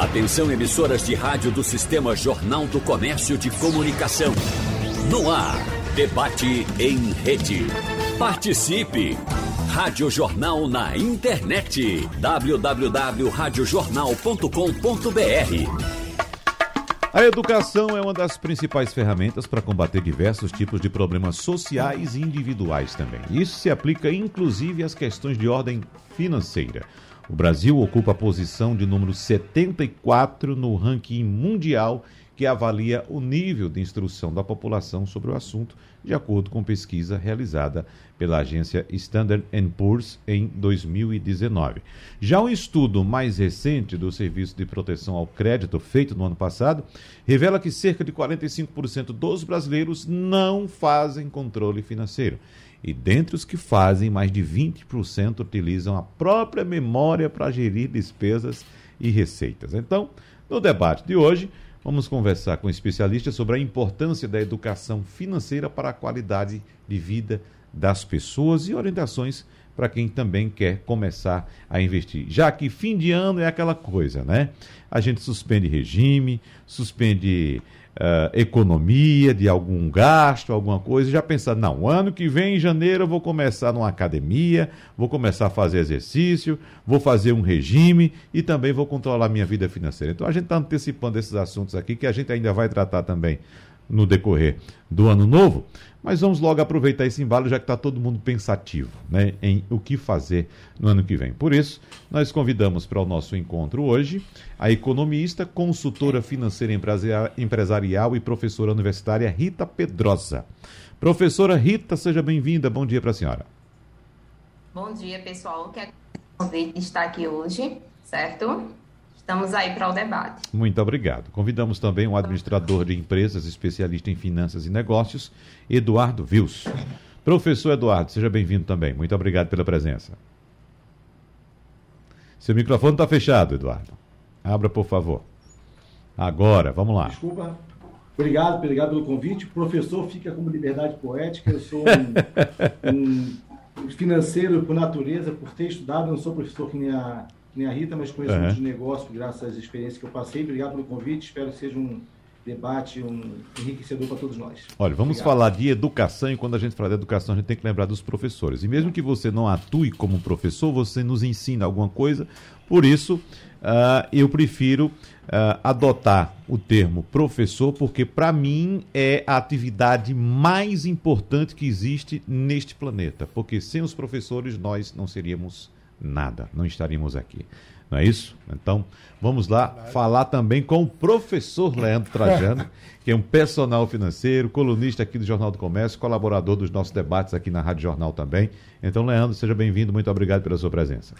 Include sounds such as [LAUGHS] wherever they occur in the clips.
Atenção emissoras de rádio do Sistema Jornal do Comércio de Comunicação. No ar, debate em rede. Participe! Rádio Jornal na internet. www.radiojornal.com.br A educação é uma das principais ferramentas para combater diversos tipos de problemas sociais e individuais também. Isso se aplica inclusive às questões de ordem financeira. O Brasil ocupa a posição de número 74 no ranking mundial que avalia o nível de instrução da população sobre o assunto, de acordo com pesquisa realizada pela agência Standard Poor's em 2019. Já um estudo mais recente do Serviço de Proteção ao Crédito, feito no ano passado, revela que cerca de 45% dos brasileiros não fazem controle financeiro. E dentre os que fazem, mais de 20% utilizam a própria memória para gerir despesas e receitas. Então, no debate de hoje, vamos conversar com especialistas sobre a importância da educação financeira para a qualidade de vida das pessoas e orientações para quem também quer começar a investir. Já que fim de ano é aquela coisa, né? A gente suspende regime, suspende uh, economia, de algum gasto, alguma coisa, já pensar, não, ano que vem, em janeiro, eu vou começar numa academia, vou começar a fazer exercício, vou fazer um regime e também vou controlar minha vida financeira. Então a gente está antecipando esses assuntos aqui que a gente ainda vai tratar também no decorrer do ano novo, mas vamos logo aproveitar esse embalo, já que está todo mundo pensativo né, em o que fazer no ano que vem. Por isso, nós convidamos para o nosso encontro hoje a economista, consultora financeira empresarial e professora universitária Rita Pedrosa. Professora Rita, seja bem-vinda. Bom dia para a senhora. Bom dia, pessoal. Que convite estar aqui hoje, certo? Estamos aí para o debate. Muito obrigado. Convidamos também o administrador de empresas, especialista em finanças e negócios, Eduardo Vils. Professor Eduardo, seja bem-vindo também. Muito obrigado pela presença. Seu microfone está fechado, Eduardo. Abra, por favor. Agora, vamos lá. Desculpa. Obrigado, obrigado pelo convite. O professor fica como liberdade poética. Eu sou um, [LAUGHS] um financeiro por natureza, por ter estudado. Não sou professor que nem a nem a Rita, mas conheço uhum. de negócio graças às experiências que eu passei. Obrigado pelo convite, espero que seja um debate um enriquecedor para todos nós. Olha, vamos Obrigado. falar de educação e quando a gente fala de educação, a gente tem que lembrar dos professores. E mesmo que você não atue como professor, você nos ensina alguma coisa. Por isso, uh, eu prefiro uh, adotar o termo professor, porque para mim é a atividade mais importante que existe neste planeta. Porque sem os professores nós não seríamos nada, não estaríamos aqui. Não é isso? Então, vamos lá falar também com o professor Leandro Trajano, [LAUGHS] que é um personal financeiro, colunista aqui do Jornal do Comércio, colaborador dos nossos debates aqui na Rádio Jornal também. Então, Leandro, seja bem-vindo, muito obrigado pela sua presença.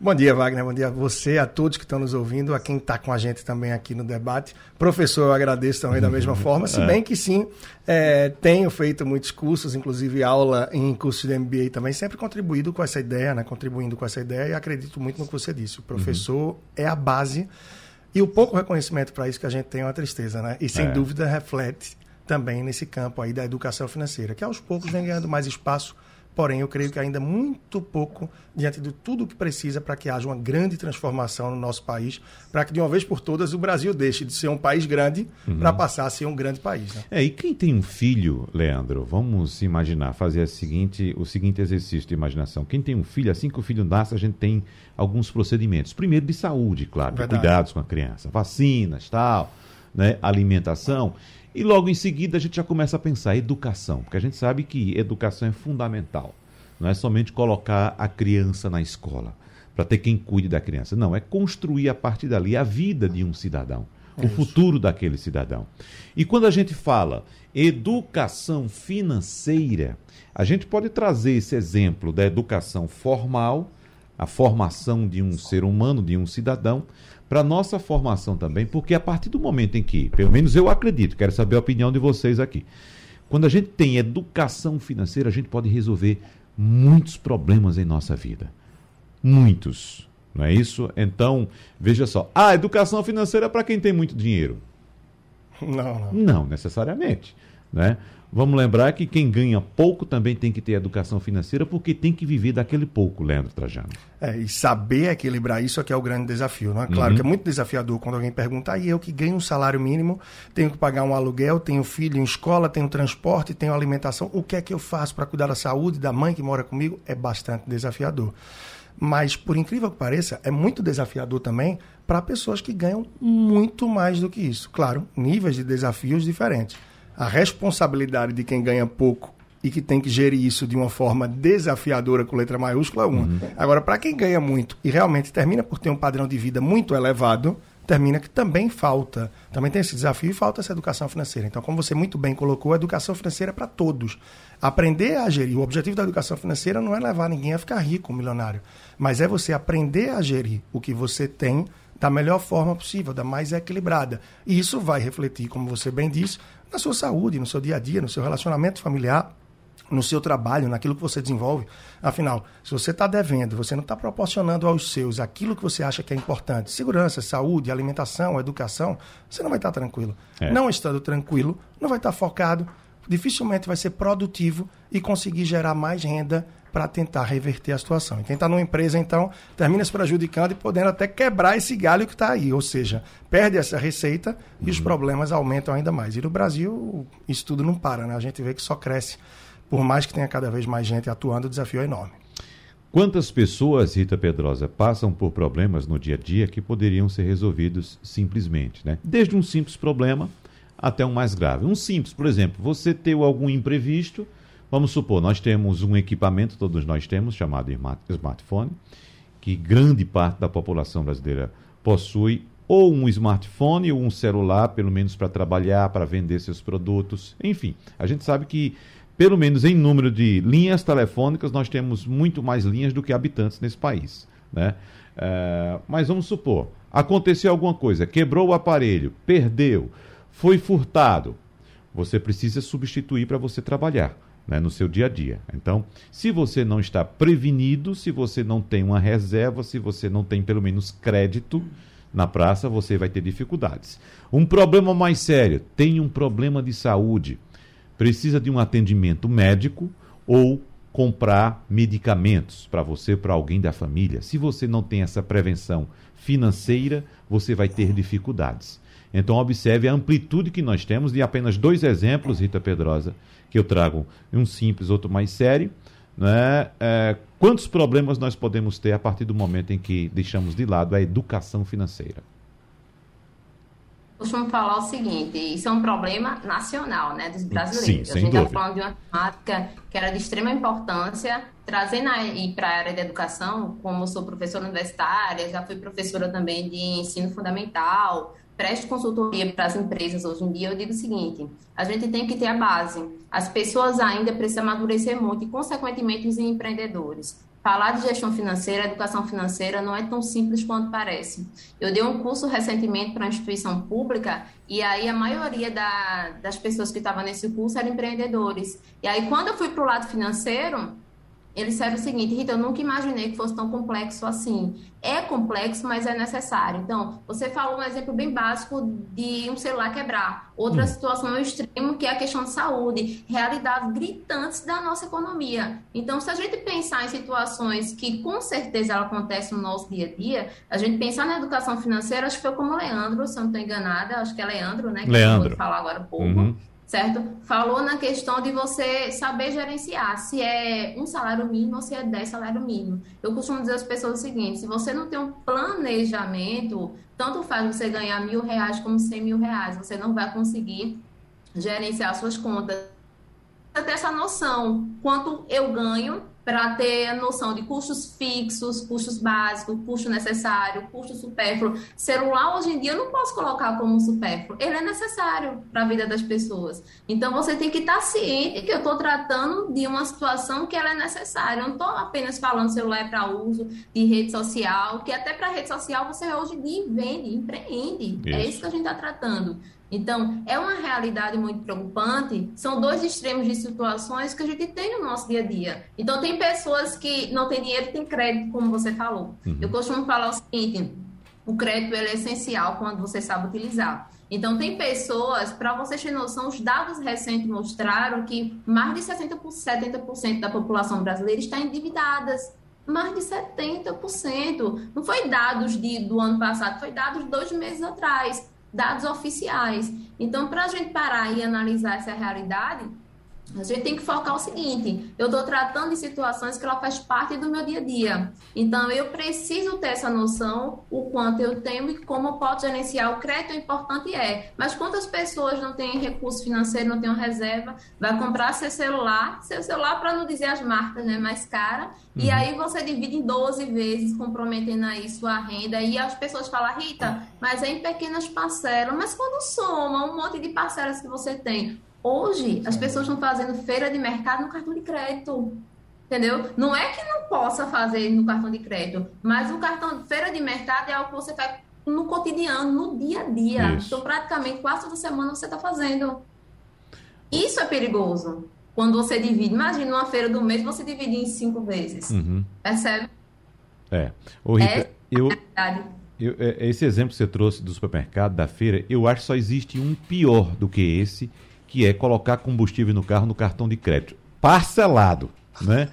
Bom dia, Wagner. Bom dia a você, a todos que estão nos ouvindo, a quem está com a gente também aqui no debate. Professor, eu agradeço também da mesma [LAUGHS] forma, se é. bem que sim, é, tenho feito muitos cursos, inclusive aula em cursos de MBA também, sempre contribuído com essa ideia, né? contribuindo com essa ideia e acredito muito no que você disse. O professor uhum. é a base e o pouco reconhecimento para isso que a gente tem é uma tristeza, né? E sem é. dúvida reflete também nesse campo aí da educação financeira, que aos poucos vem ganhando mais espaço Porém, eu creio que ainda muito pouco diante de tudo o que precisa para que haja uma grande transformação no nosso país, para que de uma vez por todas o Brasil deixe de ser um país grande uhum. para passar a ser um grande país. Né? É, e quem tem um filho, Leandro, vamos imaginar, fazer a seguinte, o seguinte exercício de imaginação. Quem tem um filho, assim que o filho nasce, a gente tem alguns procedimentos. Primeiro de saúde, claro, de cuidados com a criança, vacinas, tal, né, alimentação. E logo em seguida a gente já começa a pensar educação, porque a gente sabe que educação é fundamental. Não é somente colocar a criança na escola para ter quem cuide da criança. Não, é construir a partir dali a vida de um cidadão, é o futuro daquele cidadão. E quando a gente fala educação financeira, a gente pode trazer esse exemplo da educação formal, a formação de um ser humano, de um cidadão, para nossa formação também, porque a partir do momento em que, pelo menos eu acredito, quero saber a opinião de vocês aqui. Quando a gente tem educação financeira, a gente pode resolver muitos problemas em nossa vida. Muitos. Não é isso? Então, veja só. Ah, educação financeira é para quem tem muito dinheiro. Não, não. Não necessariamente. Né? Vamos lembrar que quem ganha pouco também tem que ter educação financeira, porque tem que viver daquele pouco, Leandro Trajano. É, e saber equilibrar isso é que é o grande desafio, não é? Claro uhum. que é muito desafiador quando alguém pergunta, aí ah, eu que ganho um salário mínimo, tenho que pagar um aluguel, tenho filho em escola, tenho transporte, tenho alimentação, o que é que eu faço para cuidar da saúde da mãe que mora comigo? É bastante desafiador. Mas, por incrível que pareça, é muito desafiador também para pessoas que ganham muito mais do que isso. Claro, níveis de desafios diferentes a responsabilidade de quem ganha pouco e que tem que gerir isso de uma forma desafiadora com letra maiúscula é uma. Uhum. Agora, para quem ganha muito e realmente termina por ter um padrão de vida muito elevado, termina que também falta, também tem esse desafio e falta essa educação financeira. Então, como você muito bem colocou, a educação financeira é para todos. Aprender a gerir. O objetivo da educação financeira não é levar ninguém a ficar rico, milionário, mas é você aprender a gerir o que você tem da melhor forma possível, da mais equilibrada. E isso vai refletir, como você bem disse, na sua saúde, no seu dia a dia, no seu relacionamento familiar, no seu trabalho, naquilo que você desenvolve. Afinal, se você está devendo, você não está proporcionando aos seus aquilo que você acha que é importante, segurança, saúde, alimentação, educação, você não vai estar tá tranquilo. É. Não estando tranquilo, não vai estar tá focado, dificilmente vai ser produtivo e conseguir gerar mais renda para tentar reverter a situação. E quem está numa empresa, então, termina se prejudicando e podendo até quebrar esse galho que está aí. Ou seja, perde essa receita e os uhum. problemas aumentam ainda mais. E no Brasil, isso tudo não para, né? A gente vê que só cresce. Por mais que tenha cada vez mais gente atuando, o desafio é enorme. Quantas pessoas, Rita Pedrosa, passam por problemas no dia a dia que poderiam ser resolvidos simplesmente, né? Desde um simples problema até um mais grave. Um simples, por exemplo, você ter algum imprevisto, Vamos supor, nós temos um equipamento, todos nós temos, chamado smartphone, que grande parte da população brasileira possui ou um smartphone ou um celular, pelo menos para trabalhar, para vender seus produtos. Enfim, a gente sabe que, pelo menos em número de linhas telefônicas, nós temos muito mais linhas do que habitantes nesse país. Né? É, mas vamos supor, aconteceu alguma coisa, quebrou o aparelho, perdeu, foi furtado. Você precisa substituir para você trabalhar né, no seu dia a dia. Então, se você não está prevenido, se você não tem uma reserva, se você não tem pelo menos crédito na praça, você vai ter dificuldades. Um problema mais sério, tem um problema de saúde, precisa de um atendimento médico ou comprar medicamentos para você, para alguém da família. Se você não tem essa prevenção financeira, você vai ter dificuldades. Então, observe a amplitude que nós temos de apenas dois exemplos, Rita Pedrosa, que eu trago um simples, outro mais sério. Né? É, quantos problemas nós podemos ter a partir do momento em que deixamos de lado a educação financeira? costumo falar o seguinte, isso é um problema nacional, né, dos brasileiros. Sim, a gente está falando de uma temática que era de extrema importância, trazendo aí para a área da educação, como sou professora universitária, já fui professora também de ensino fundamental, preste consultoria para as empresas hoje em dia, eu digo o seguinte: a gente tem que ter a base. As pessoas ainda precisam amadurecer muito e, consequentemente, os empreendedores. Falar de gestão financeira, educação financeira não é tão simples quanto parece. Eu dei um curso recentemente para uma instituição pública e aí a maioria da, das pessoas que estavam nesse curso eram empreendedores. E aí, quando eu fui para o lado financeiro, eles disseram o seguinte, Rita, eu nunca imaginei que fosse tão complexo assim. É complexo, mas é necessário. Então, você falou um exemplo bem básico de um celular quebrar. Outra hum. situação extremo, que é a questão de saúde. Realidades gritantes da nossa economia. Então, se a gente pensar em situações que com certeza ela acontece no nosso dia a dia, a gente pensar na educação financeira, acho que foi como o Leandro, se eu não estou enganada, acho que é Leandro, né? Que Leandro. falar agora um pouco. Uhum certo? Falou na questão de você saber gerenciar, se é um salário mínimo ou se é 10 salário mínimo. Eu costumo dizer às pessoas o seguinte, se você não tem um planejamento, tanto faz você ganhar mil reais como cem mil reais, você não vai conseguir gerenciar suas contas. Ter essa noção, quanto eu ganho para ter a noção de custos fixos, custos básicos, custo necessário, custo supérfluo. Celular, hoje em dia, eu não posso colocar como supérfluo. Ele é necessário para a vida das pessoas. Então, você tem que estar tá ciente que eu estou tratando de uma situação que ela é necessária. Eu não estou apenas falando celular é para uso de rede social, que até para rede social você hoje em dia vende, empreende. É isso. É isso que a gente está tratando. Então, é uma realidade muito preocupante. São dois extremos de situações que a gente tem no nosso dia a dia. Então, tem pessoas que não têm dinheiro e têm crédito, como você falou. Uhum. Eu costumo falar o seguinte: o crédito é essencial quando você sabe utilizar. Então, tem pessoas, para vocês terem noção, os dados recentes mostraram que mais de 60%, 70% da população brasileira está endividadas. Mais de 70%. Não foi dados de, do ano passado, foi dados dois meses atrás, dados oficiais. Então, para a gente parar e analisar essa realidade, a gente tem que focar o seguinte: eu estou tratando de situações que ela faz parte do meu dia a dia. Então, eu preciso ter essa noção, o quanto eu tenho e como eu posso gerenciar o crédito, o importante é. Mas quantas pessoas não têm recurso financeiro, não têm reserva, vai comprar seu celular, seu celular, para não dizer as marcas, né, mais cara, uhum. e aí você divide em 12 vezes, comprometendo aí sua renda, e as pessoas falam, Rita, mas é em pequenas parcelas, mas quando soma um monte de parcelas que você tem, Hoje, as pessoas estão fazendo feira de mercado no cartão de crédito. Entendeu? Não é que não possa fazer no cartão de crédito, mas o cartão feira de mercado é algo que você faz no cotidiano, no dia a dia. Isso. Então, praticamente quase toda semana você está fazendo. Isso é perigoso. Quando você divide, imagina uma feira do mês, você divide em cinco vezes. Uhum. Percebe? É. Ô, Rita, é eu, eu, é, esse exemplo que você trouxe do supermercado, da feira, eu acho que só existe um pior do que esse, que é colocar combustível no carro no cartão de crédito. Parcelado, né?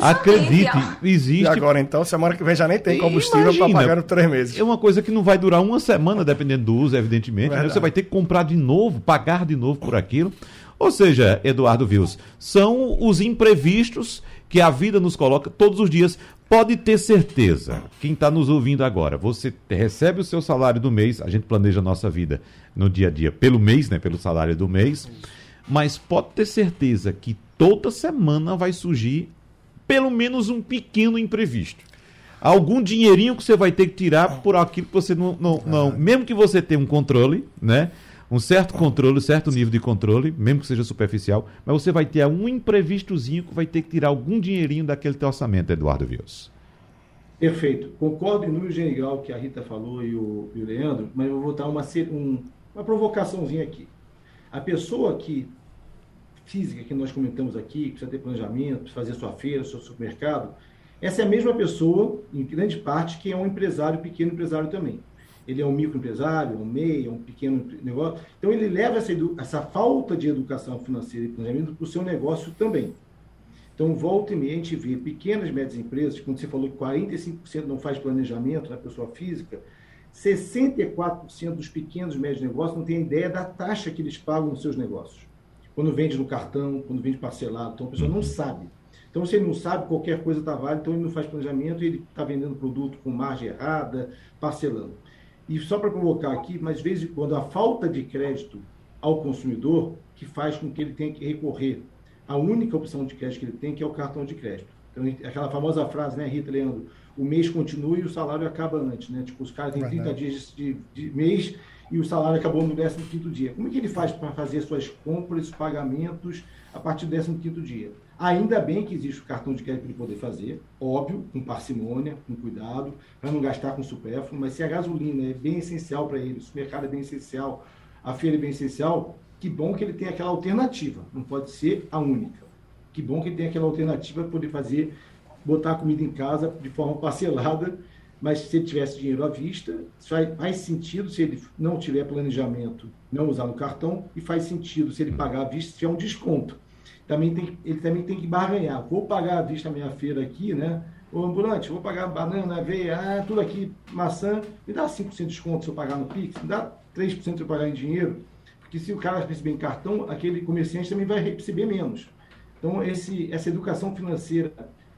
Acredite, existe. E agora então, semana que vem já nem tem combustível para pagar no três meses. É uma coisa que não vai durar uma semana, dependendo do uso, evidentemente. Né? Você vai ter que comprar de novo, pagar de novo por aquilo. Ou seja, Eduardo Vils, são os imprevistos que a vida nos coloca todos os dias. Pode ter certeza, quem está nos ouvindo agora, você recebe o seu salário do mês, a gente planeja a nossa vida no dia a dia pelo mês, né, pelo salário do mês, mas pode ter certeza que toda semana vai surgir pelo menos um pequeno imprevisto. Algum dinheirinho que você vai ter que tirar por aquilo que você não, não, não mesmo que você tenha um controle, né? Um certo controle, certo nível de controle, mesmo que seja superficial, mas você vai ter um imprevistozinho que vai ter que tirar algum dinheirinho daquele teu orçamento, Eduardo Vios. Perfeito. Concordo em número geral que a Rita falou e o, e o Leandro, mas eu vou dar uma, um, uma provocaçãozinha aqui. A pessoa que física que nós comentamos aqui, que precisa ter planejamento, fazer sua feira, seu supermercado, essa é a mesma pessoa, em grande parte, que é um empresário, pequeno empresário também ele é um microempresário, um MEI, um pequeno negócio. Então, ele leva essa, essa falta de educação financeira e planejamento para o seu negócio também. Então, volta e meia, a gente vê pequenas e médias empresas, quando você falou que 45% não faz planejamento na pessoa física, 64% dos pequenos e médios negócios não tem ideia da taxa que eles pagam nos seus negócios. Quando vende no cartão, quando vende parcelado. Então, a pessoa não sabe. Então, se ele não sabe, qualquer coisa está válida, então ele não faz planejamento, ele está vendendo produto com margem errada, parcelando. E só para provocar aqui, mas de vez em quando a falta de crédito ao consumidor que faz com que ele tenha que recorrer à única opção de crédito que ele tem, que é o cartão de crédito. Então, aquela famosa frase, né, Rita Leandro? O mês continua e o salário acaba antes, né? Tipo, os caras têm 30 dias de, de, mês e o salário acabou no 15 dia. Como é que ele faz para fazer suas compras, pagamentos a partir do 15 dia? Ainda bem que existe o cartão de crédito para ele poder fazer, óbvio, com parcimônia, com cuidado, para não gastar com supérfluo, mas se a gasolina é bem essencial para ele, se o mercado é bem essencial, a feira é bem essencial, que bom que ele tem aquela alternativa, não pode ser a única. Que bom que ele tem aquela alternativa para poder fazer, botar a comida em casa de forma parcelada, mas se ele tivesse dinheiro à vista, faz, faz sentido se ele não tiver planejamento, não usar no cartão, e faz sentido se ele pagar à vista, se tiver um desconto também tem, ele também tem que barganhar. Vou pagar à vista a minha feira aqui, né? O ambulante, vou pagar banana, aveia, ah, tudo aqui, maçã, me dá 5% de desconto se eu pagar no Pix, me dá 3% se eu pagar em dinheiro, porque se o cara receber em cartão, aquele comerciante também vai receber menos. Então, esse, essa educação financeira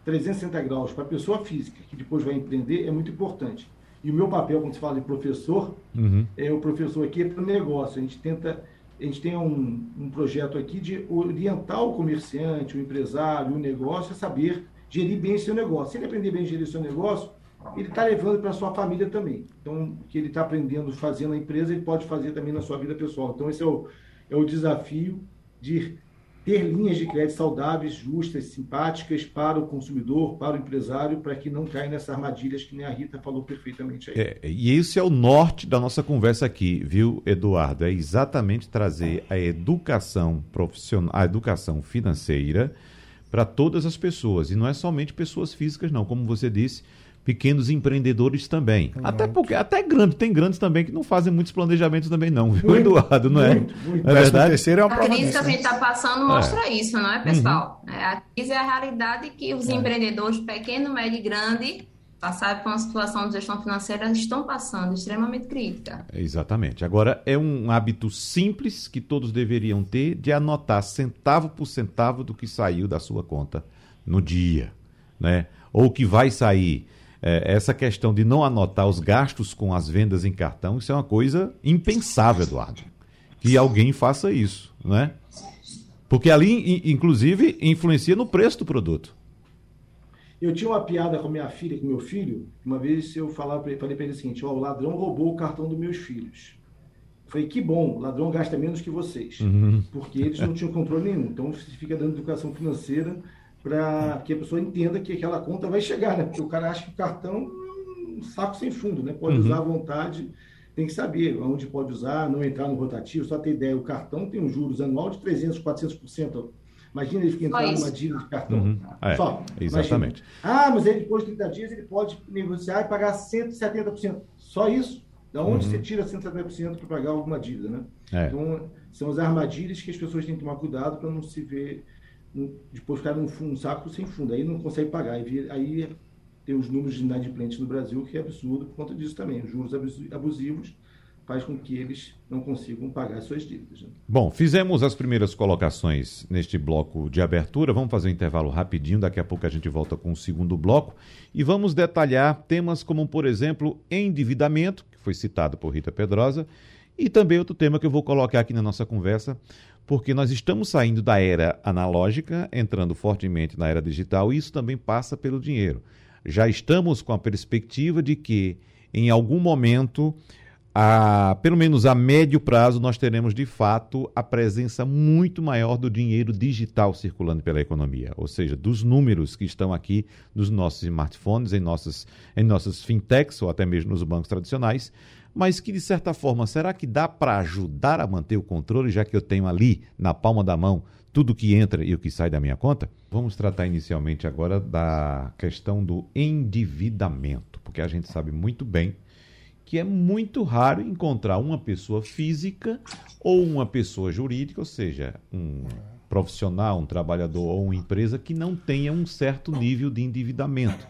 360 graus para a pessoa física, que depois vai empreender, é muito importante. E o meu papel, quando se fala de professor, uhum. é o professor aqui é para o negócio. A gente tenta a gente tem um, um projeto aqui de orientar o comerciante, o empresário, o negócio a saber gerir bem seu negócio. Se ele aprender bem a gerir seu negócio, ele está levando para a sua família também. Então, o que ele está aprendendo fazendo na empresa, ele pode fazer também na sua vida pessoal. Então, esse é o, é o desafio de ter linhas de crédito saudáveis, justas, simpáticas para o consumidor, para o empresário, para que não caia nessas armadilhas que nem a Rita falou perfeitamente aí. É, e esse é o norte da nossa conversa aqui, viu, Eduardo? É exatamente trazer a educação profissional, a educação financeira para todas as pessoas. E não é somente pessoas físicas, não. Como você disse, pequenos empreendedores também. Muito. Até porque, até grande, tem grandes também que não fazem muitos planejamentos também não, viu, muito, Eduardo, não é? Muito, muito. É verdade? Terceiro é uma a crise que a gente está passando mostra é. isso, não é, pessoal? Uhum. É, a crise é a realidade que os é. empreendedores, pequeno, médio e grande, passaram por uma situação de gestão financeira, estão passando, extremamente crítica. Exatamente. Agora, é um hábito simples que todos deveriam ter de anotar centavo por centavo do que saiu da sua conta no dia, né? Ou que vai sair é, essa questão de não anotar os gastos com as vendas em cartão, isso é uma coisa impensável, Eduardo. Que alguém faça isso, né? Porque ali, inclusive, influencia no preço do produto. Eu tinha uma piada com minha filha, com meu filho. Uma vez eu falava pra ele, falei para ele o seguinte: ó, o ladrão roubou o cartão dos meus filhos. Eu falei, que bom, o ladrão gasta menos que vocês. Uhum. Porque eles não tinham controle nenhum. Então, você fica dando educação financeira para que a pessoa entenda que aquela conta vai chegar, né? Porque o cara acha que o cartão é um saco sem fundo, né? Pode uhum. usar à vontade, tem que saber onde pode usar, não entrar no rotativo. Só ter ideia, o cartão tem um juros anual de 300, 400%. Imagina ele entrar numa dívida de cartão. Uhum. É, Só. Exatamente. Imagina. Ah, mas ele depois de 30 dias ele pode negociar e pagar 170%. Só isso? Da onde uhum. você tira 170% para pagar alguma dívida, né? É. Então, são as armadilhas que as pessoas têm que tomar cuidado para não se ver depois ficar num, um saco sem fundo, aí não consegue pagar. Aí, aí tem os números de inadimplentes no Brasil, que é absurdo por conta disso também. Os juros abusivos faz com que eles não consigam pagar suas dívidas. Né? Bom, fizemos as primeiras colocações neste bloco de abertura. Vamos fazer um intervalo rapidinho, daqui a pouco a gente volta com o segundo bloco e vamos detalhar temas como, por exemplo, endividamento, que foi citado por Rita Pedrosa, e também outro tema que eu vou colocar aqui na nossa conversa, porque nós estamos saindo da era analógica, entrando fortemente na era digital, e isso também passa pelo dinheiro. Já estamos com a perspectiva de que, em algum momento, a, pelo menos a médio prazo, nós teremos de fato a presença muito maior do dinheiro digital circulando pela economia, ou seja, dos números que estão aqui nos nossos smartphones, em nossas, em nossas fintechs ou até mesmo nos bancos tradicionais, mas que de certa forma, será que dá para ajudar a manter o controle, já que eu tenho ali na palma da mão tudo que entra e o que sai da minha conta? Vamos tratar inicialmente agora da questão do endividamento, porque a gente sabe muito bem que é muito raro encontrar uma pessoa física ou uma pessoa jurídica, ou seja, um profissional, um trabalhador ou uma empresa que não tenha um certo nível de endividamento.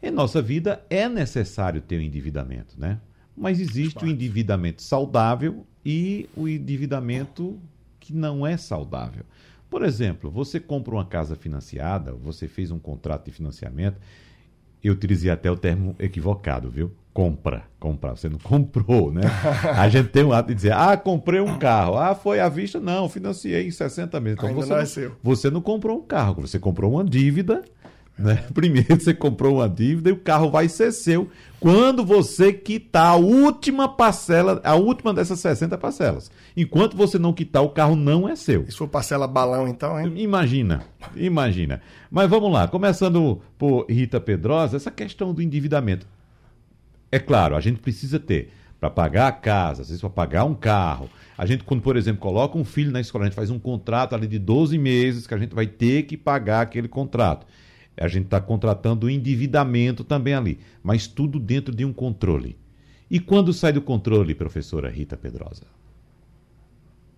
Em nossa vida é necessário ter o um endividamento, né? Mas existe o endividamento saudável e o endividamento que não é saudável. Por exemplo, você compra uma casa financiada, você fez um contrato de financiamento, eu utilizei até o termo equivocado, viu? Compra, comprar. Você não comprou, né? A gente tem um ato de dizer, ah, comprei um carro. Ah, foi à vista? Não, financiei em 60 meses. Então você não, é você não comprou um carro, você comprou uma dívida né? [LAUGHS] Primeiro você comprou uma dívida e o carro vai ser seu quando você quitar a última parcela, a última dessas 60 parcelas. Enquanto você não quitar, o carro não é seu. Isso for parcela balão, então, hein? Imagina, imagina. Mas vamos lá, começando por Rita Pedrosa, essa questão do endividamento. É claro, a gente precisa ter para pagar a casa, às vezes para pagar um carro. A gente, quando, por exemplo, coloca um filho na escola, a gente faz um contrato ali de 12 meses que a gente vai ter que pagar aquele contrato. A gente está contratando o endividamento também ali, mas tudo dentro de um controle. E quando sai do controle, professora Rita Pedrosa?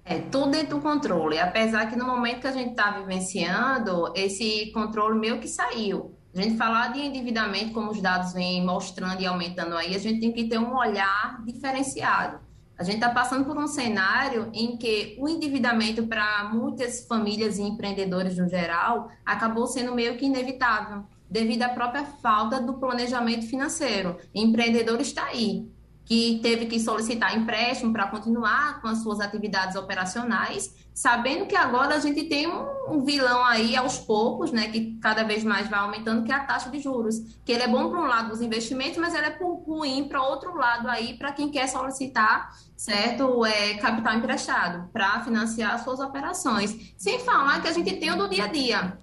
É, tudo dentro do controle. Apesar que no momento que a gente está vivenciando, esse controle meio que saiu. A gente falar de endividamento, como os dados vêm mostrando e aumentando aí, a gente tem que ter um olhar diferenciado. A gente está passando por um cenário em que o endividamento para muitas famílias e empreendedores no geral acabou sendo meio que inevitável, devido à própria falta do planejamento financeiro. O empreendedor está aí, que teve que solicitar empréstimo para continuar com as suas atividades operacionais, sabendo que agora a gente tem um, vilão aí aos poucos, né, que cada vez mais vai aumentando, que é a taxa de juros, que ele é bom para um lado dos investimentos, mas ele é ruim para outro lado aí para quem quer solicitar, certo, é, capital emprestado para financiar suas operações. Sem falar que a gente tem o do dia a dia,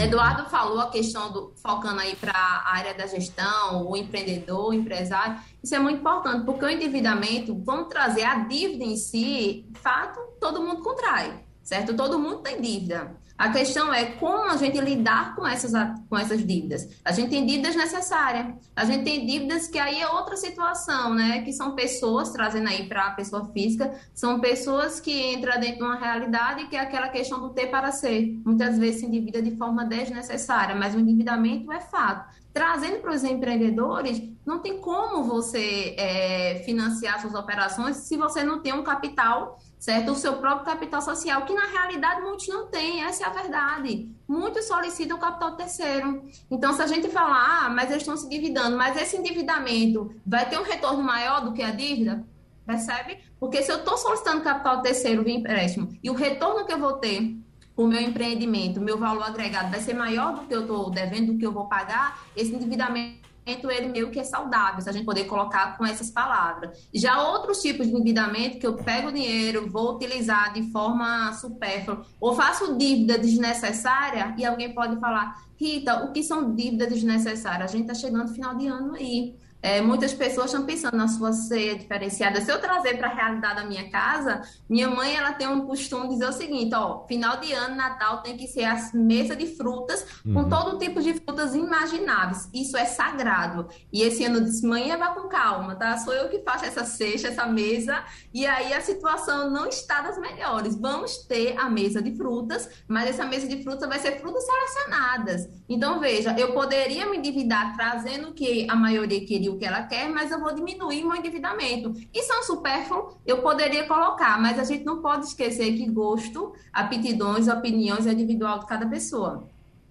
Eduardo falou a questão do focando aí para a área da gestão, o empreendedor, o empresário. Isso é muito importante, porque o endividamento, vamos trazer a dívida em si, fato, todo mundo contrai, certo? Todo mundo tem dívida. A questão é como a gente lidar com essas, com essas dívidas. A gente tem dívidas necessárias, a gente tem dívidas que aí é outra situação, né? Que são pessoas, trazendo aí para a pessoa física, são pessoas que entram dentro de uma realidade que é aquela questão do ter para ser. Muitas vezes se endivida de forma desnecessária, mas o endividamento é fato. Trazendo para os empreendedores, não tem como você é, financiar suas operações se você não tem um capital certo? O seu próprio capital social, que na realidade muitos não têm, essa é a verdade. Muitos solicitam capital terceiro. Então, se a gente falar, ah, mas eles estão se endividando, mas esse endividamento vai ter um retorno maior do que a dívida, percebe? Porque se eu estou solicitando capital terceiro via empréstimo e o retorno que eu vou ter o meu empreendimento, o meu valor agregado vai ser maior do que eu estou devendo, do que eu vou pagar, esse endividamento ele meio que é saudável, se a gente poder colocar com essas palavras. Já outros tipos de endividamento que eu pego o dinheiro, vou utilizar de forma supérflua, ou faço dívida desnecessária, e alguém pode falar, Rita, o que são dívidas desnecessárias? A gente está chegando no final de ano aí. É, muitas pessoas estão pensando na sua ceia diferenciada. Se eu trazer para a realidade da minha casa, minha mãe ela tem um costume de dizer o seguinte: ó, final de ano, Natal tem que ser a mesa de frutas uhum. com todo tipo de frutas imagináveis. Isso é sagrado. E esse ano eu disse: mãe, vá com calma, tá? Sou eu que faço essa cesta, essa mesa. E aí a situação não está das melhores. Vamos ter a mesa de frutas, mas essa mesa de frutas vai ser frutas selecionadas. Então veja, eu poderia me endividar trazendo o que a maioria queria o que ela quer, mas eu vou diminuir meu endividamento. Isso é um supérfluo, eu poderia colocar, mas a gente não pode esquecer que gosto, aptidões, opiniões é individual de cada pessoa.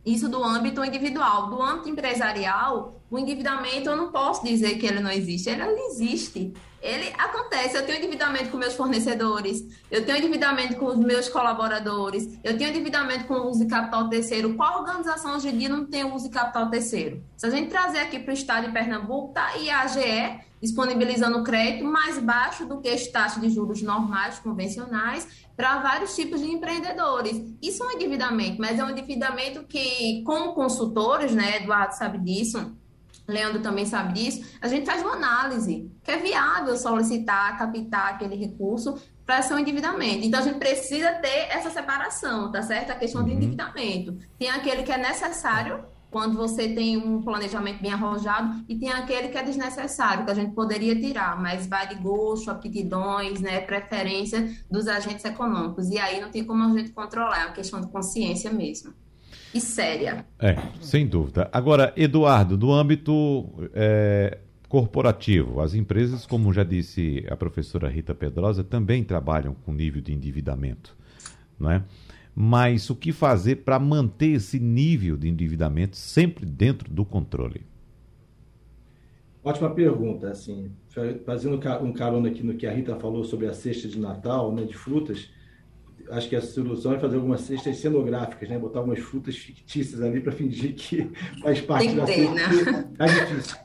Isso do âmbito individual. Do âmbito empresarial, o endividamento eu não posso dizer que ele não existe, ele existe. Ele acontece. Eu tenho endividamento com meus fornecedores, eu tenho endividamento com os meus colaboradores, eu tenho endividamento com o uso de capital terceiro. Qual organização hoje em dia não tem uso de capital terceiro? Se a gente trazer aqui para o estado de Pernambuco, tá aí a AGE disponibilizando crédito mais baixo do que as taxas de juros normais, convencionais, para vários tipos de empreendedores. Isso é um endividamento, mas é um endividamento que, como consultores, né, Eduardo sabe disso, Leandro também sabe disso, a gente faz uma análise, que é viável solicitar, captar aquele recurso para ser um endividamento. Então, a gente precisa ter essa separação, tá certo? A questão uhum. do endividamento. Tem aquele que é necessário quando você tem um planejamento bem arrojado e tem aquele que é desnecessário, que a gente poderia tirar, mas vai de gosto, aptidões, né, preferência dos agentes econômicos. E aí não tem como a gente controlar, é uma questão de consciência mesmo e séria. É, sem dúvida. Agora, Eduardo, no âmbito é, corporativo, as empresas, como já disse a professora Rita Pedrosa, também trabalham com nível de endividamento, não é? Mas o que fazer para manter esse nível de endividamento sempre dentro do controle? Ótima pergunta, assim, fazendo um carona aqui no que a Rita falou sobre a cesta de Natal, né, de frutas, acho que a solução é fazer algumas cestas cenográficas, né? Botar algumas frutas fictícias ali para fingir que [LAUGHS] faz parte da cesta. Né? É difícil.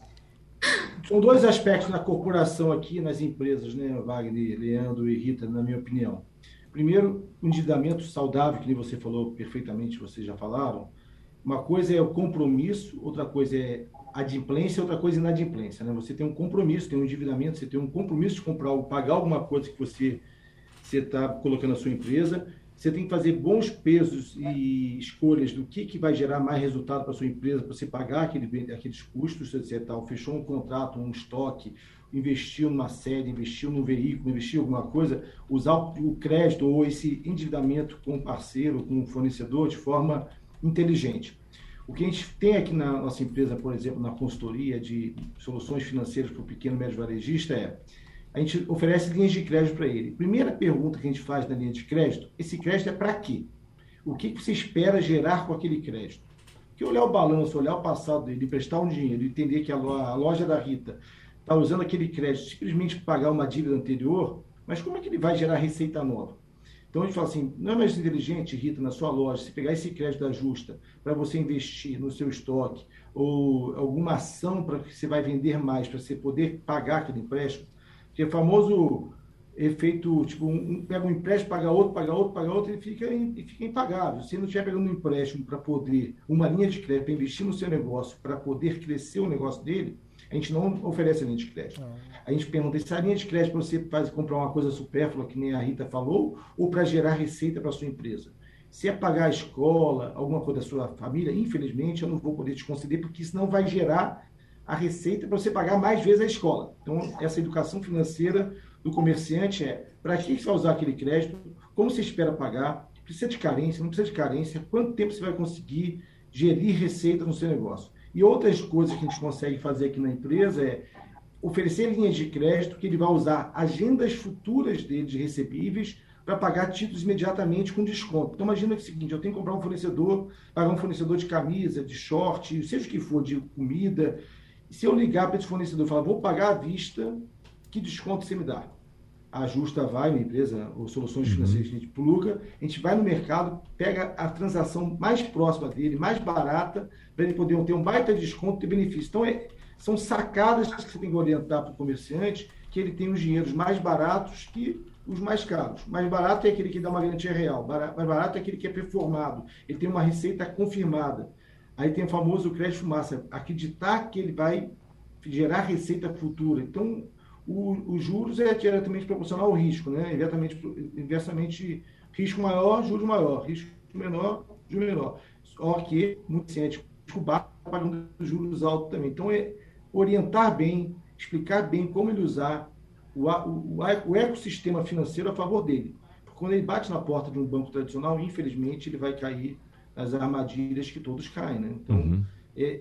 São dois aspectos na corporação aqui, nas empresas, né, Wagner, Leandro e Rita, na minha opinião. Primeiro, o endividamento saudável, que nem você falou perfeitamente, vocês já falaram. Uma coisa é o compromisso, outra coisa é adimplência, outra coisa é inadimplência. Né? Você tem um compromisso, tem um endividamento, você tem um compromisso de comprar ou pagar alguma coisa que você está colocando na sua empresa. Você tem que fazer bons pesos e escolhas do que, que vai gerar mais resultado para sua empresa, para você pagar aquele, aqueles custos, você tal, fechou um contrato, um estoque, investiu numa sede, investiu num veículo, investiu em alguma coisa, usar o crédito ou esse endividamento com o parceiro, com o fornecedor de forma inteligente. O que a gente tem aqui na nossa empresa, por exemplo, na consultoria de soluções financeiras para o pequeno e médio varejista é a gente oferece linhas de crédito para ele. Primeira pergunta que a gente faz na linha de crédito: esse crédito é para quê? O que você espera gerar com aquele crédito? Que olhar o balanço, olhar o passado dele, prestar um dinheiro, entender que a loja da Rita está usando aquele crédito simplesmente para pagar uma dívida anterior, mas como é que ele vai gerar receita nova? Então a gente fala assim: não é mais inteligente, Rita, na sua loja, se pegar esse crédito da justa para você investir no seu estoque ou alguma ação para que você vai vender mais, para você poder pagar aquele empréstimo? Que é famoso efeito, tipo, um, pega um empréstimo, paga outro, paga outro, paga outro, e fica, e fica impagável. Se não estiver pegando um empréstimo para poder, uma linha de crédito para investir no seu negócio, para poder crescer o negócio dele, a gente não oferece a linha de crédito. Não. A gente pergunta se a linha de crédito para você faz, comprar uma coisa supérflua, que nem a Rita falou, ou para gerar receita para sua empresa. Se é pagar a escola, alguma coisa da sua família, infelizmente eu não vou poder te conceder, porque isso não vai gerar a receita para você pagar mais vezes a escola. Então, essa educação financeira do comerciante é para que você vai usar aquele crédito, como você espera pagar, precisa de carência, não precisa de carência, quanto tempo você vai conseguir gerir receita no seu negócio. E outras coisas que a gente consegue fazer aqui na empresa é oferecer linhas de crédito que ele vai usar agendas futuras dele de recebíveis para pagar títulos imediatamente com desconto. Então imagina o seguinte, eu tenho que comprar um fornecedor, pagar um fornecedor de camisa, de short, seja o que for, de comida. Se eu ligar para esse fornecedor e falar, vou pagar à vista, que desconto você me dá? A Justa vai, uma empresa, ou Soluções uhum. Financeiras que a gente pluga, a gente vai no mercado, pega a transação mais próxima dele, mais barata, para ele poder ter um baita desconto e benefício. Então, é, são sacadas que você tem que orientar para o comerciante, que ele tem os dinheiros mais baratos que os mais caros. Mais barato é aquele que dá uma garantia real, mais barato é aquele que é performado, ele tem uma receita confirmada. Aí tem o famoso crédito fumaça, acreditar que ele vai gerar receita futura. Então, o, os juros é diretamente proporcional ao risco, né? Inversamente, inversamente risco maior, juros maior, risco menor, juros menor. Só que, muito ciente, risco baixo, pagando juros altos também. Então, é orientar bem, explicar bem como ele usar o, o, o ecossistema financeiro a favor dele. Porque quando ele bate na porta de um banco tradicional, infelizmente, ele vai cair nas armadilhas que todos caem. Né? Então, uhum. é,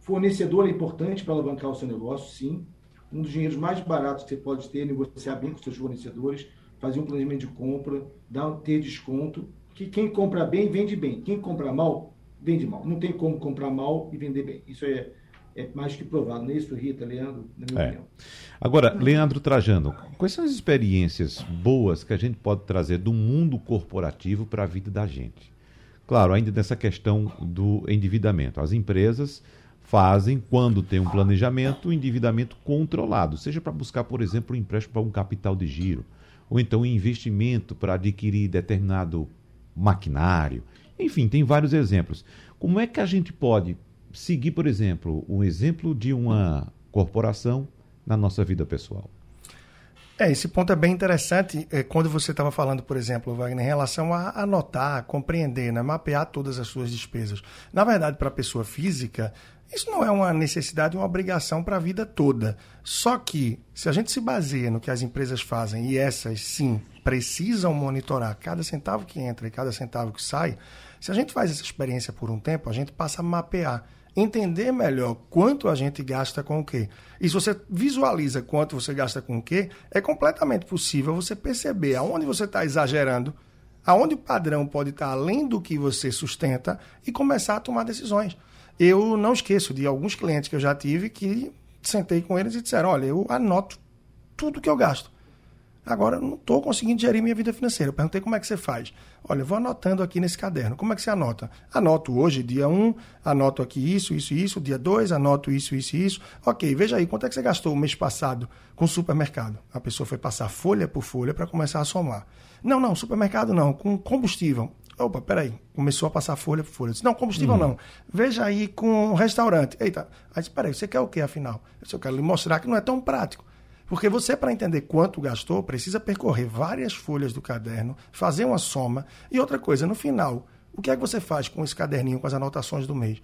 fornecedor é importante para alavancar o seu negócio, sim. Um dos dinheiros mais baratos que você pode ter negociar bem com seus fornecedores, fazer um planejamento de compra, dar, ter desconto. Que quem compra bem, vende bem. Quem compra mal, vende mal. Não tem como comprar mal e vender bem. Isso é é mais que provado, não é isso, Rita, Leandro, na minha é. opinião. Agora, Leandro Trajano, quais são as experiências boas que a gente pode trazer do mundo corporativo para a vida da gente? Claro, ainda nessa questão do endividamento. As empresas fazem, quando tem um planejamento, um endividamento controlado, seja para buscar, por exemplo, um empréstimo para um capital de giro, ou então um investimento para adquirir determinado maquinário. Enfim, tem vários exemplos. Como é que a gente pode seguir, por exemplo, um exemplo de uma corporação na nossa vida pessoal? É, esse ponto é bem interessante. É, quando você estava falando, por exemplo, Wagner, em relação a anotar, compreender, né, mapear todas as suas despesas. Na verdade, para a pessoa física, isso não é uma necessidade, uma obrigação para a vida toda. Só que, se a gente se baseia no que as empresas fazem, e essas sim precisam monitorar cada centavo que entra e cada centavo que sai, se a gente faz essa experiência por um tempo, a gente passa a mapear entender melhor quanto a gente gasta com o quê. E se você visualiza quanto você gasta com o quê, é completamente possível você perceber aonde você está exagerando, aonde o padrão pode estar além do que você sustenta e começar a tomar decisões. Eu não esqueço de alguns clientes que eu já tive que sentei com eles e disseram: olha, eu anoto tudo que eu gasto. Agora, eu não estou conseguindo gerir minha vida financeira. Eu perguntei como é que você faz. Olha, eu vou anotando aqui nesse caderno. Como é que você anota? Anoto hoje, dia 1, anoto aqui isso, isso isso. Dia 2, anoto isso, isso e isso. Ok, veja aí, quanto é que você gastou o mês passado com supermercado? A pessoa foi passar folha por folha para começar a somar. Não, não, supermercado não, com combustível. Opa, peraí, começou a passar folha por folha. disse, não, combustível uhum. não. Veja aí com restaurante. Eita, aí disse, peraí, você quer o que afinal? Eu, disse, eu quero lhe mostrar que não é tão prático. Porque você, para entender quanto gastou, precisa percorrer várias folhas do caderno, fazer uma soma. E outra coisa, no final, o que é que você faz com esse caderninho, com as anotações do mês?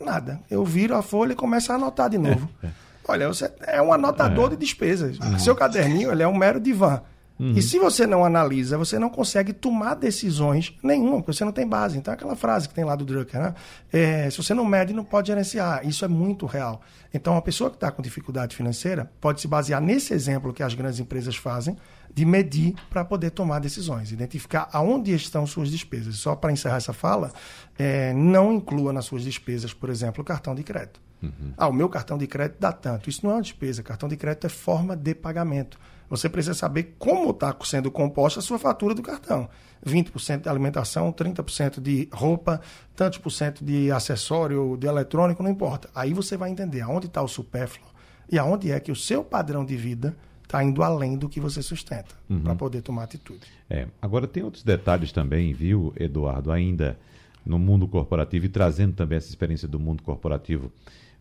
Nada. Eu viro a folha e começo a anotar de novo. É, é. Olha, você é um anotador é. de despesas. Uhum. Seu caderninho ele é um mero divã. Uhum. E se você não analisa, você não consegue tomar decisões nenhuma, porque você não tem base. Então, aquela frase que tem lá do Drucker, né? É, se você não mede, não pode gerenciar. Isso é muito real. Então, a pessoa que está com dificuldade financeira pode se basear nesse exemplo que as grandes empresas fazem, de medir para poder tomar decisões, identificar aonde estão suas despesas. Só para encerrar essa fala, é, não inclua nas suas despesas, por exemplo, o cartão de crédito. Uhum. Ah, o meu cartão de crédito dá tanto. Isso não é uma despesa. Cartão de crédito é forma de pagamento. Você precisa saber como está sendo composta a sua fatura do cartão. 20% de alimentação, 30% de roupa, tantos por cento de acessório, de eletrônico, não importa. Aí você vai entender aonde está o supérfluo e aonde é que o seu padrão de vida está indo além do que você sustenta, uhum. para poder tomar atitude. É, agora tem outros detalhes também, viu, Eduardo, ainda no mundo corporativo e trazendo também essa experiência do mundo corporativo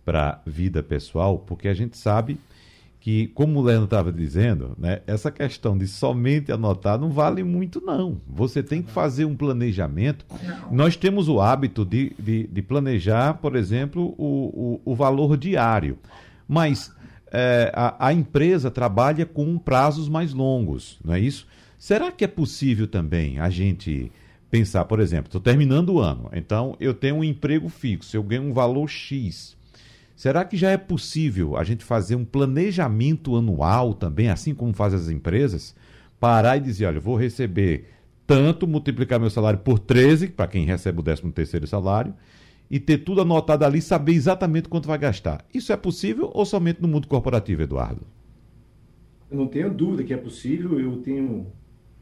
para a vida pessoal, porque a gente sabe que, como o Leandro estava dizendo, né, essa questão de somente anotar não vale muito, não. Você tem que fazer um planejamento. Não. Nós temos o hábito de, de, de planejar, por exemplo, o, o, o valor diário. Mas é, a, a, empresa trabalha com prazos mais longos, não é isso? Será que é possível também a gente pensar, por exemplo, estou terminando o ano, então eu tenho um emprego fixo, eu ganho um valor X. Será que já é possível a gente fazer um planejamento anual também, assim como fazem as empresas? Parar e dizer, olha, vou receber tanto, multiplicar meu salário por 13, para quem recebe o 13 terceiro salário, e ter tudo anotado ali, saber exatamente quanto vai gastar. Isso é possível ou somente no mundo corporativo, Eduardo? Eu não tenho dúvida que é possível. Eu tenho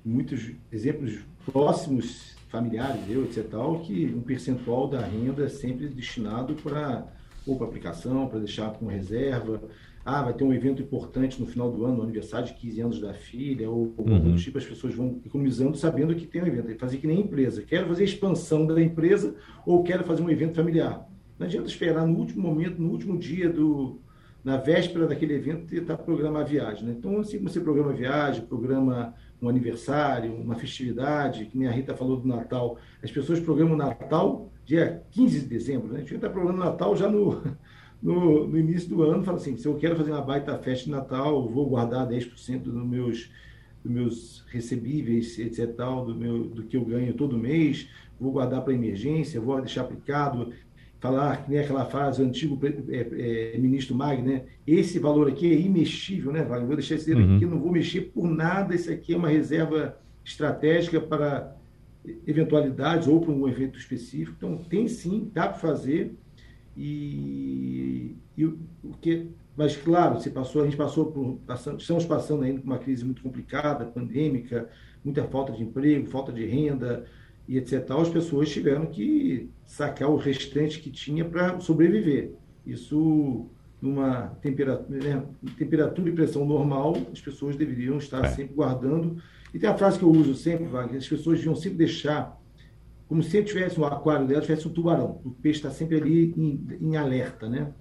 muitos exemplos próximos, familiares, eu, etc., que um percentual da renda é sempre destinado para ou para aplicação, para deixar com reserva. Ah, vai ter um evento importante no final do ano, no aniversário de 15 anos da filha, ou algum uhum. tipo, as pessoas vão economizando sabendo que tem um evento. Fazer que nem empresa. Quero fazer expansão da empresa ou quero fazer um evento familiar. Não adianta esperar no último momento, no último dia do, na véspera daquele evento, tentar programar a viagem. Né? Então, assim como você programa a viagem, programa um aniversário, uma festividade, que nem a Rita falou do Natal, as pessoas programam o Natal dia 15 de dezembro, né? a gente está programando Natal já no, [LAUGHS] no, no, início do ano, fala assim, se eu quero fazer uma baita festa de Natal, vou guardar 10% dos meus, dos meus recebíveis, etc, tal, do, meu, do que eu ganho todo mês, vou guardar para emergência, vou deixar aplicado, falar que nem aquela frase, o antigo é, é, ministro Mag, né? Esse valor aqui é imexível, né, Wagner? Vou deixar esse uhum. aqui, não vou mexer por nada, esse aqui é uma reserva estratégica para eventualidades ou para um evento específico. Então, tem sim, dá para fazer. E, e o, que mas claro, você passou, a gente passou por passando, estamos passando ainda por uma crise muito complicada, pandêmica, muita falta de emprego, falta de renda, e etc., as pessoas tiveram que sacar o restante que tinha para sobreviver. Isso, numa temperatura, né, temperatura e pressão normal, as pessoas deveriam estar é. sempre guardando. E tem a frase que eu uso sempre, Wagner, as pessoas deviam sempre deixar, como se tivesse um aquário dela, tivesse um tubarão. O peixe está sempre ali em, em alerta, né?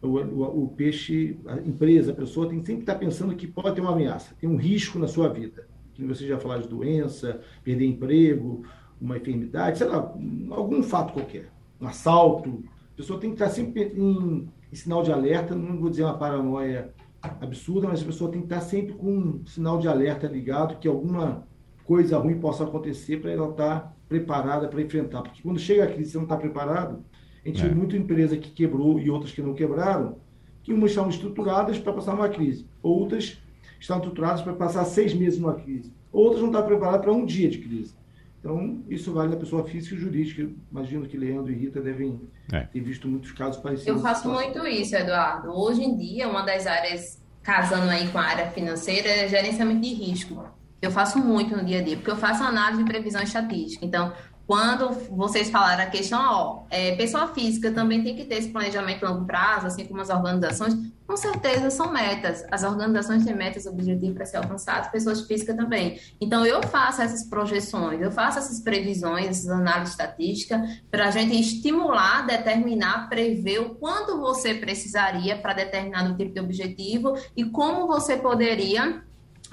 O, o, o, peixe, a empresa, a pessoa tem que sempre estar pensando que pode ter uma ameaça, tem um risco na sua vida. Que você já falou de doença, perder emprego, uma enfermidade, sei lá, algum fato qualquer, um assalto. A pessoa tem que estar sempre em, em sinal de alerta, não vou dizer uma paranoia absurda, mas a pessoa tem que estar sempre com um sinal de alerta ligado que alguma coisa ruim possa acontecer para ela estar preparada para enfrentar. Porque quando chega a crise você não está preparado, a gente é. vê muita empresa que quebrou e outras que não quebraram, que umas estavam estruturadas para passar uma crise, outras estão estruturadas para passar seis meses numa crise, outras não estão preparadas para um dia de crise. Então, isso vale na pessoa física e jurídica. Imagino que Leandro e Rita devem é. ter visto muitos casos parecidos. Eu faço muito isso, Eduardo. Hoje em dia, uma das áreas, casando aí com a área financeira, é gerenciamento de risco. Eu faço muito no dia a dia, porque eu faço análise de previsão estatística. Então, quando vocês falaram a questão, ó, é, pessoa física também tem que ter esse planejamento a longo prazo, assim como as organizações, com certeza são metas. As organizações têm metas, objetivos para ser alcançados, pessoas físicas também. Então, eu faço essas projeções, eu faço essas previsões, essas análises estatísticas, para a gente estimular, determinar, prever o quanto você precisaria para determinado tipo de objetivo e como você poderia